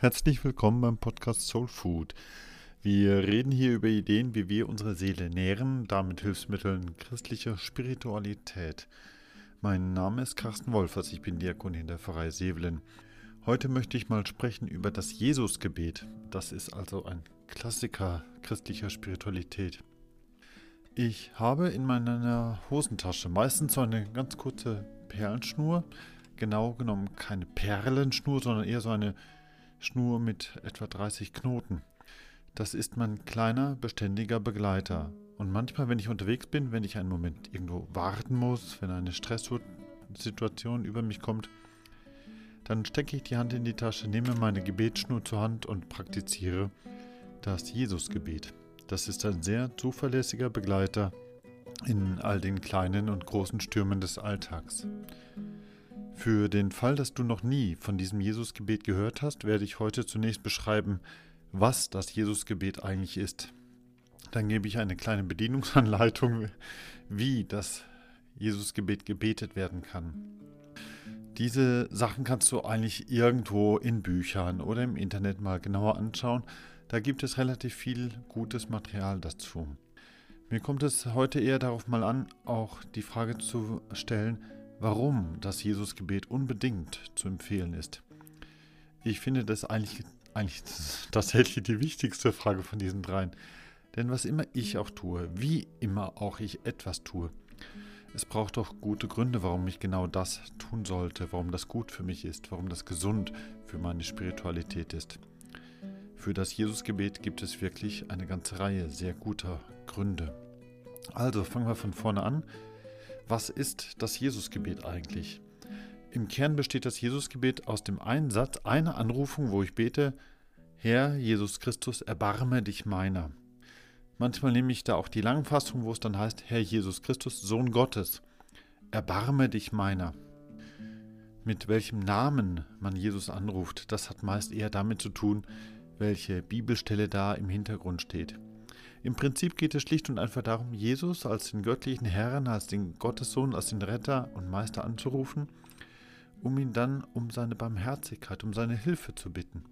Herzlich willkommen beim Podcast Soul Food. Wir reden hier über Ideen, wie wir unsere Seele nähren, damit Hilfsmitteln christlicher Spiritualität. Mein Name ist Carsten Wolfers, ich bin Diakon in der Pfarrei Sevelen. Heute möchte ich mal sprechen über das Jesusgebet. Das ist also ein Klassiker christlicher Spiritualität. Ich habe in meiner Hosentasche meistens so eine ganz kurze Perlenschnur. Genau genommen keine Perlenschnur, sondern eher so eine Schnur mit etwa 30 Knoten. Das ist mein kleiner, beständiger Begleiter. Und manchmal, wenn ich unterwegs bin, wenn ich einen Moment irgendwo warten muss, wenn eine Stresssituation über mich kommt, dann stecke ich die Hand in die Tasche, nehme meine Gebetsschnur zur Hand und praktiziere das Jesusgebet. Das ist ein sehr zuverlässiger Begleiter in all den kleinen und großen Stürmen des Alltags. Für den Fall, dass du noch nie von diesem Jesusgebet gehört hast, werde ich heute zunächst beschreiben, was das Jesusgebet eigentlich ist. Dann gebe ich eine kleine Bedienungsanleitung, wie das Jesusgebet gebetet werden kann. Diese Sachen kannst du eigentlich irgendwo in Büchern oder im Internet mal genauer anschauen. Da gibt es relativ viel gutes Material dazu. Mir kommt es heute eher darauf mal an, auch die Frage zu stellen, warum das Jesusgebet unbedingt zu empfehlen ist. Ich finde das eigentlich, eigentlich tatsächlich die wichtigste Frage von diesen dreien. Denn was immer ich auch tue, wie immer auch ich etwas tue, es braucht doch gute Gründe, warum ich genau das tun sollte, warum das gut für mich ist, warum das gesund für meine Spiritualität ist. Für das Jesusgebet gibt es wirklich eine ganze Reihe sehr guter Gründe. Also fangen wir von vorne an. Was ist das Jesusgebet eigentlich? Im Kern besteht das Jesusgebet aus dem einen Satz, einer Anrufung, wo ich bete, Herr Jesus Christus, erbarme dich meiner. Manchmal nehme ich da auch die Langfassung, wo es dann heißt, Herr Jesus Christus, Sohn Gottes, erbarme dich meiner. Mit welchem Namen man Jesus anruft, das hat meist eher damit zu tun, welche Bibelstelle da im Hintergrund steht. Im Prinzip geht es schlicht und einfach darum, Jesus als den göttlichen Herrn, als den Gottessohn, als den Retter und Meister anzurufen, um ihn dann um seine Barmherzigkeit, um seine Hilfe zu bitten.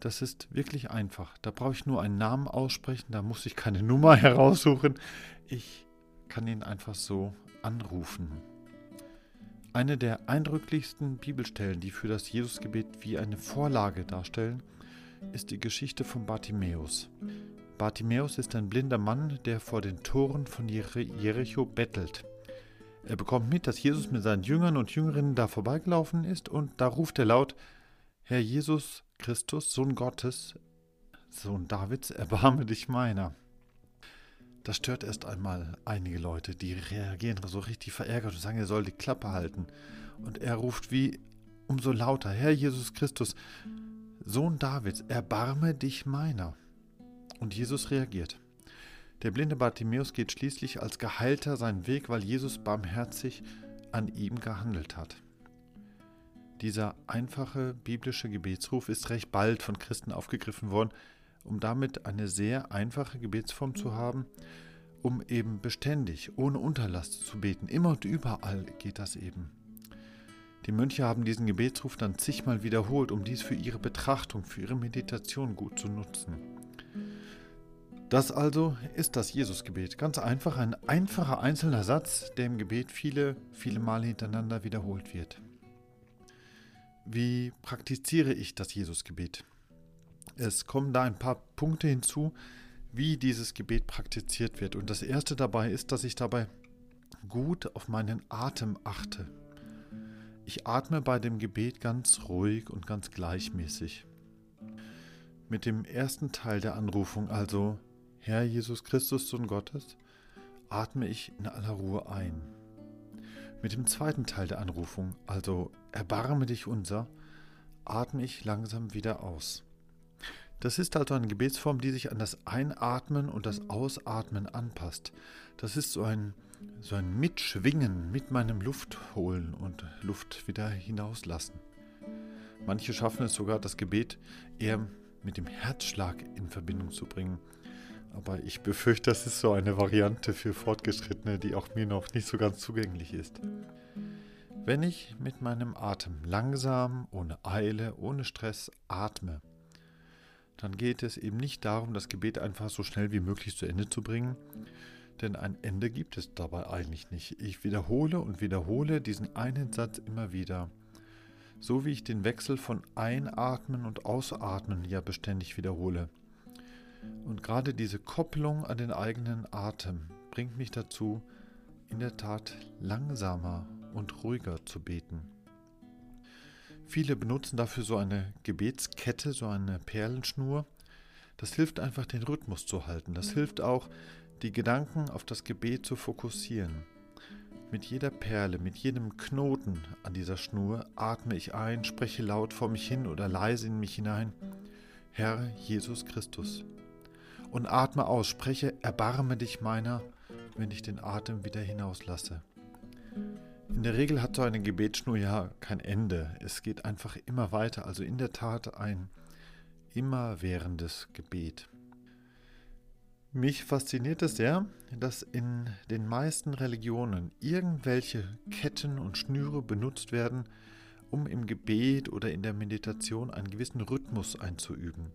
Das ist wirklich einfach. Da brauche ich nur einen Namen aussprechen, da muss ich keine Nummer heraussuchen. Ich kann ihn einfach so anrufen. Eine der eindrücklichsten Bibelstellen, die für das Jesusgebet wie eine Vorlage darstellen, ist die Geschichte von Bartimäus. Bartimäus ist ein blinder Mann, der vor den Toren von Jericho bettelt. Er bekommt mit, dass Jesus mit seinen Jüngern und Jüngerinnen da vorbeigelaufen ist und da ruft er laut, Herr Jesus Christus, Sohn Gottes, Sohn Davids, erbarme dich meiner. Das stört erst einmal einige Leute, die reagieren so richtig verärgert und sagen, er soll die Klappe halten. Und er ruft wie umso lauter, Herr Jesus Christus, Sohn Davids, erbarme dich meiner. Und Jesus reagiert. Der blinde Bartimäus geht schließlich als Geheilter seinen Weg, weil Jesus barmherzig an ihm gehandelt hat. Dieser einfache biblische Gebetsruf ist recht bald von Christen aufgegriffen worden, um damit eine sehr einfache Gebetsform zu haben, um eben beständig, ohne Unterlass zu beten. Immer und überall geht das eben. Die Mönche haben diesen Gebetsruf dann zigmal wiederholt, um dies für ihre Betrachtung, für ihre Meditation gut zu nutzen. Das also ist das Jesusgebet. Ganz einfach ein einfacher einzelner Satz, der im Gebet viele, viele Male hintereinander wiederholt wird. Wie praktiziere ich das Jesusgebet? Es kommen da ein paar Punkte hinzu, wie dieses Gebet praktiziert wird. Und das erste dabei ist, dass ich dabei gut auf meinen Atem achte. Ich atme bei dem Gebet ganz ruhig und ganz gleichmäßig. Mit dem ersten Teil der Anrufung, also Herr Jesus Christus, Sohn Gottes, atme ich in aller Ruhe ein. Mit dem zweiten Teil der Anrufung, also Erbarme dich unser, atme ich langsam wieder aus. Das ist also eine Gebetsform, die sich an das Einatmen und das Ausatmen anpasst. Das ist so ein so ein Mitschwingen mit meinem Luft holen und Luft wieder hinauslassen. Manche schaffen es sogar, das Gebet eher mit dem Herzschlag in Verbindung zu bringen. Aber ich befürchte, das ist so eine Variante für Fortgeschrittene, die auch mir noch nicht so ganz zugänglich ist. Wenn ich mit meinem Atem langsam, ohne Eile, ohne Stress atme, dann geht es eben nicht darum, das Gebet einfach so schnell wie möglich zu Ende zu bringen, denn ein Ende gibt es dabei eigentlich nicht. Ich wiederhole und wiederhole diesen einen Satz immer wieder, so wie ich den Wechsel von Einatmen und Ausatmen ja beständig wiederhole. Und gerade diese Kopplung an den eigenen Atem bringt mich dazu, in der Tat langsamer und ruhiger zu beten. Viele benutzen dafür so eine Gebetskette, so eine Perlenschnur. Das hilft einfach, den Rhythmus zu halten. Das hilft auch, die Gedanken auf das Gebet zu fokussieren. Mit jeder Perle, mit jedem Knoten an dieser Schnur atme ich ein, spreche laut vor mich hin oder leise in mich hinein, Herr Jesus Christus. Und atme aus, spreche, erbarme dich meiner, wenn ich den Atem wieder hinauslasse. In der Regel hat so eine Gebetsschnur ja kein Ende. Es geht einfach immer weiter. Also in der Tat ein immerwährendes Gebet. Mich fasziniert es sehr, dass in den meisten Religionen irgendwelche Ketten und Schnüre benutzt werden, um im Gebet oder in der Meditation einen gewissen Rhythmus einzuüben.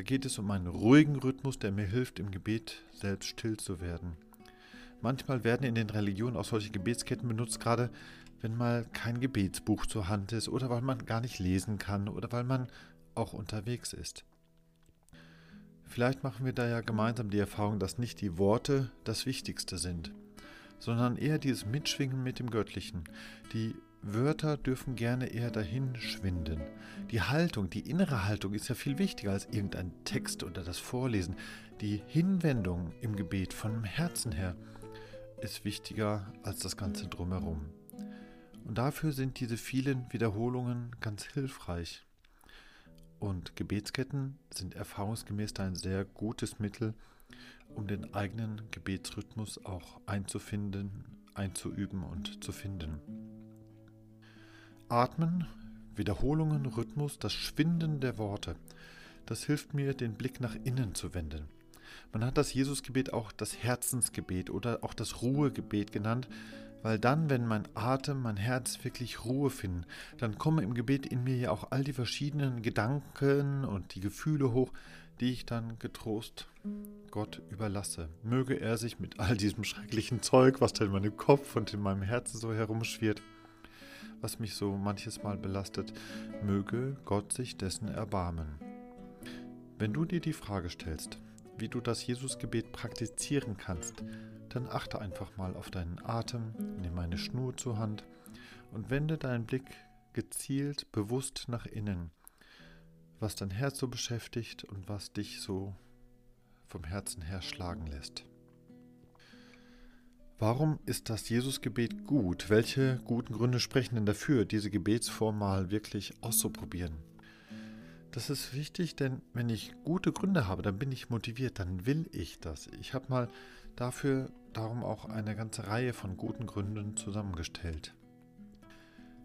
Da geht es um einen ruhigen Rhythmus, der mir hilft, im Gebet selbst still zu werden. Manchmal werden in den Religionen auch solche Gebetsketten benutzt, gerade wenn mal kein Gebetsbuch zur Hand ist oder weil man gar nicht lesen kann oder weil man auch unterwegs ist. Vielleicht machen wir da ja gemeinsam die Erfahrung, dass nicht die Worte das Wichtigste sind, sondern eher dieses Mitschwingen mit dem Göttlichen. Die Wörter dürfen gerne eher dahin schwinden. Die Haltung, die innere Haltung ist ja viel wichtiger als irgendein Text oder das Vorlesen. Die Hinwendung im Gebet von dem Herzen her ist wichtiger als das Ganze drumherum. Und dafür sind diese vielen Wiederholungen ganz hilfreich. Und Gebetsketten sind erfahrungsgemäß ein sehr gutes Mittel, um den eigenen Gebetsrhythmus auch einzufinden, einzuüben und zu finden. Atmen, Wiederholungen, Rhythmus, das Schwinden der Worte, das hilft mir, den Blick nach innen zu wenden. Man hat das Jesusgebet auch das Herzensgebet oder auch das Ruhegebet genannt, weil dann, wenn mein Atem, mein Herz wirklich Ruhe finden, dann kommen im Gebet in mir ja auch all die verschiedenen Gedanken und die Gefühle hoch, die ich dann getrost Gott überlasse. Möge er sich mit all diesem schrecklichen Zeug, was da in meinem Kopf und in meinem Herzen so herumschwirrt, was mich so manches Mal belastet, möge Gott sich dessen erbarmen. Wenn du dir die Frage stellst, wie du das Jesusgebet praktizieren kannst, dann achte einfach mal auf deinen Atem, nimm eine Schnur zur Hand und wende deinen Blick gezielt, bewusst nach innen, was dein Herz so beschäftigt und was dich so vom Herzen her schlagen lässt. Warum ist das Jesusgebet gut? Welche guten Gründe sprechen denn dafür, diese Gebetsform mal wirklich auszuprobieren? Das ist wichtig, denn wenn ich gute Gründe habe, dann bin ich motiviert, dann will ich das. Ich habe mal dafür darum auch eine ganze Reihe von guten Gründen zusammengestellt.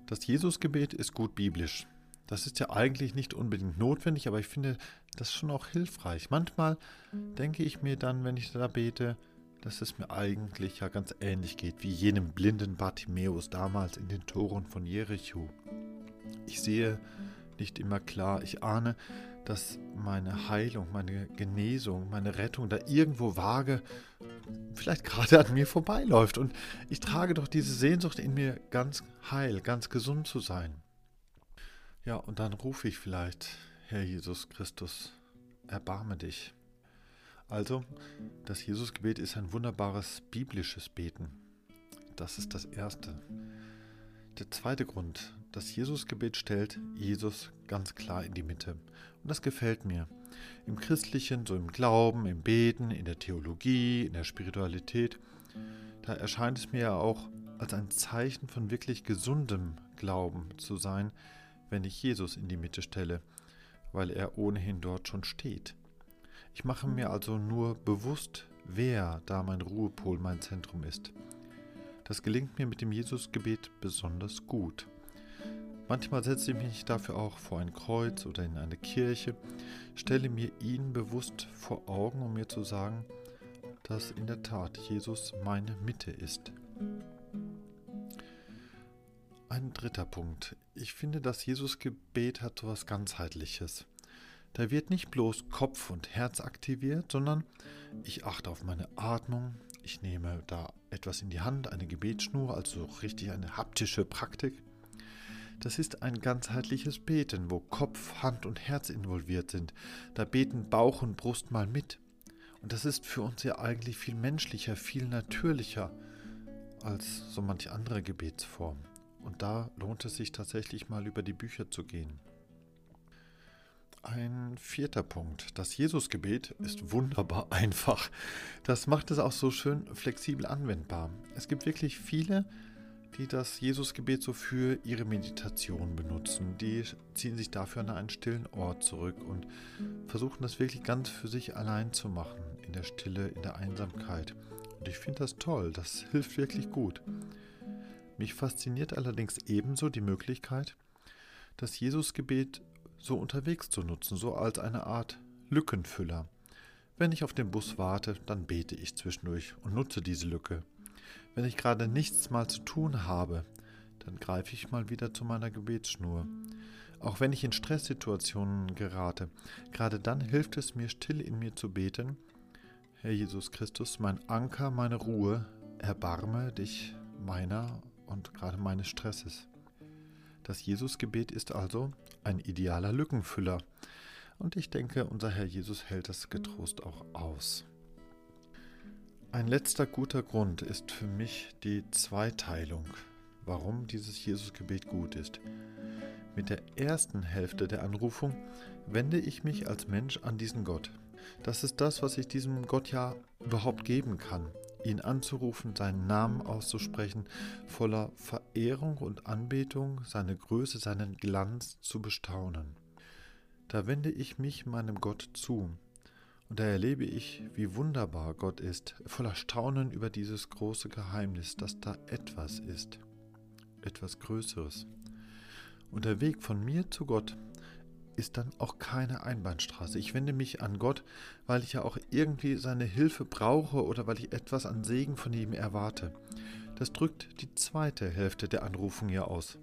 Das Jesusgebet ist gut biblisch. Das ist ja eigentlich nicht unbedingt notwendig, aber ich finde das schon auch hilfreich. Manchmal denke ich mir dann, wenn ich da bete, dass es mir eigentlich ja ganz ähnlich geht wie jenem blinden Bartimäus damals in den Toren von Jericho. Ich sehe nicht immer klar. Ich ahne, dass meine Heilung, meine Genesung, meine Rettung da irgendwo vage, vielleicht gerade an mir vorbeiläuft. Und ich trage doch diese Sehnsucht in mir, ganz heil, ganz gesund zu sein. Ja, und dann rufe ich vielleicht, Herr Jesus Christus, erbarme dich. Also, das Jesusgebet ist ein wunderbares biblisches Beten. Das ist das Erste. Der zweite Grund, das Jesusgebet stellt Jesus ganz klar in die Mitte. Und das gefällt mir. Im Christlichen, so im Glauben, im Beten, in der Theologie, in der Spiritualität, da erscheint es mir ja auch als ein Zeichen von wirklich gesundem Glauben zu sein, wenn ich Jesus in die Mitte stelle, weil er ohnehin dort schon steht. Ich mache mir also nur bewusst, wer da mein Ruhepol, mein Zentrum ist. Das gelingt mir mit dem Jesusgebet besonders gut. Manchmal setze ich mich dafür auch vor ein Kreuz oder in eine Kirche, stelle mir ihn bewusst vor Augen, um mir zu sagen, dass in der Tat Jesus meine Mitte ist. Ein dritter Punkt. Ich finde, das Jesusgebet hat so etwas ganzheitliches. Da wird nicht bloß Kopf und Herz aktiviert, sondern ich achte auf meine Atmung, ich nehme da etwas in die Hand, eine Gebetsschnur, also richtig eine haptische Praktik. Das ist ein ganzheitliches Beten, wo Kopf, Hand und Herz involviert sind. Da beten Bauch und Brust mal mit. Und das ist für uns ja eigentlich viel menschlicher, viel natürlicher als so manche andere Gebetsform. Und da lohnt es sich tatsächlich mal über die Bücher zu gehen. Ein vierter Punkt. Das Jesusgebet ist wunderbar einfach. Das macht es auch so schön flexibel anwendbar. Es gibt wirklich viele, die das Jesusgebet so für ihre Meditation benutzen. Die ziehen sich dafür an einen stillen Ort zurück und versuchen das wirklich ganz für sich allein zu machen, in der Stille, in der Einsamkeit. Und ich finde das toll, das hilft wirklich gut. Mich fasziniert allerdings ebenso die Möglichkeit, das Jesusgebet so unterwegs zu nutzen, so als eine Art Lückenfüller. Wenn ich auf den Bus warte, dann bete ich zwischendurch und nutze diese Lücke. Wenn ich gerade nichts mal zu tun habe, dann greife ich mal wieder zu meiner Gebetsschnur. Auch wenn ich in Stresssituationen gerate, gerade dann hilft es mir still in mir zu beten. Herr Jesus Christus, mein Anker, meine Ruhe, erbarme dich meiner und gerade meines Stresses. Das Jesusgebet ist also ein idealer Lückenfüller. Und ich denke, unser Herr Jesus hält das getrost auch aus. Ein letzter guter Grund ist für mich die Zweiteilung, warum dieses Jesusgebet gut ist. Mit der ersten Hälfte der Anrufung wende ich mich als Mensch an diesen Gott. Das ist das, was ich diesem Gott ja überhaupt geben kann. Ihn anzurufen, seinen Namen auszusprechen, voller Verehrung und Anbetung, seine Größe, seinen Glanz zu bestaunen. Da wende ich mich meinem Gott zu, und da erlebe ich, wie wunderbar Gott ist, voller Staunen über dieses große Geheimnis, dass da etwas ist, etwas Größeres. Und der Weg von mir zu Gott ist dann auch keine Einbahnstraße. Ich wende mich an Gott, weil ich ja auch irgendwie seine Hilfe brauche oder weil ich etwas an Segen von ihm erwarte. Das drückt die zweite Hälfte der Anrufung ja aus.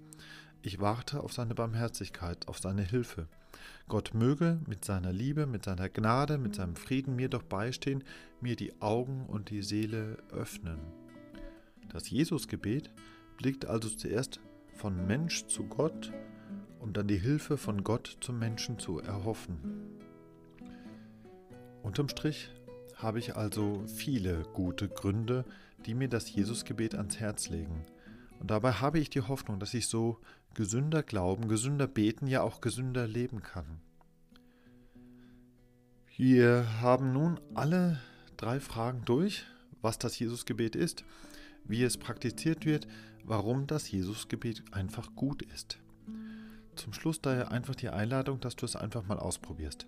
Ich warte auf seine Barmherzigkeit, auf seine Hilfe. Gott möge mit seiner Liebe, mit seiner Gnade, mit seinem Frieden mir doch beistehen, mir die Augen und die Seele öffnen. Das Jesusgebet blickt also zuerst von Mensch zu Gott, um dann die Hilfe von Gott zum Menschen zu erhoffen. Unterm Strich habe ich also viele gute Gründe, die mir das Jesusgebet ans Herz legen. Und dabei habe ich die Hoffnung, dass ich so gesünder glauben, gesünder beten, ja auch gesünder leben kann. Wir haben nun alle drei Fragen durch, was das Jesusgebet ist, wie es praktiziert wird, warum das Jesusgebet einfach gut ist. Zum Schluss daher einfach die Einladung, dass du es einfach mal ausprobierst.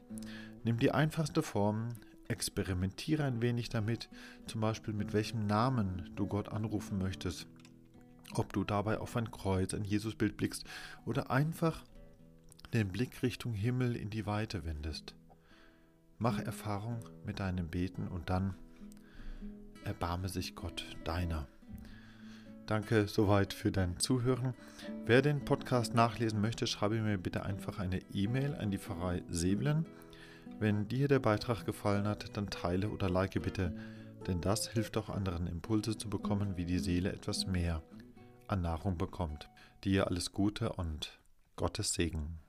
Nimm die einfachste Form, experimentiere ein wenig damit, zum Beispiel mit welchem Namen du Gott anrufen möchtest ob du dabei auf ein Kreuz, ein Jesusbild blickst oder einfach den Blick Richtung Himmel in die Weite wendest. Mach Erfahrung mit deinem Beten und dann erbarme sich Gott deiner. Danke soweit für dein Zuhören. Wer den Podcast nachlesen möchte, schreibe mir bitte einfach eine E-Mail an die Pfarrei Seblen. Wenn dir der Beitrag gefallen hat, dann teile oder like bitte, denn das hilft auch anderen Impulse zu bekommen, wie die Seele etwas mehr an Nahrung bekommt. Dir alles Gute und Gottes Segen.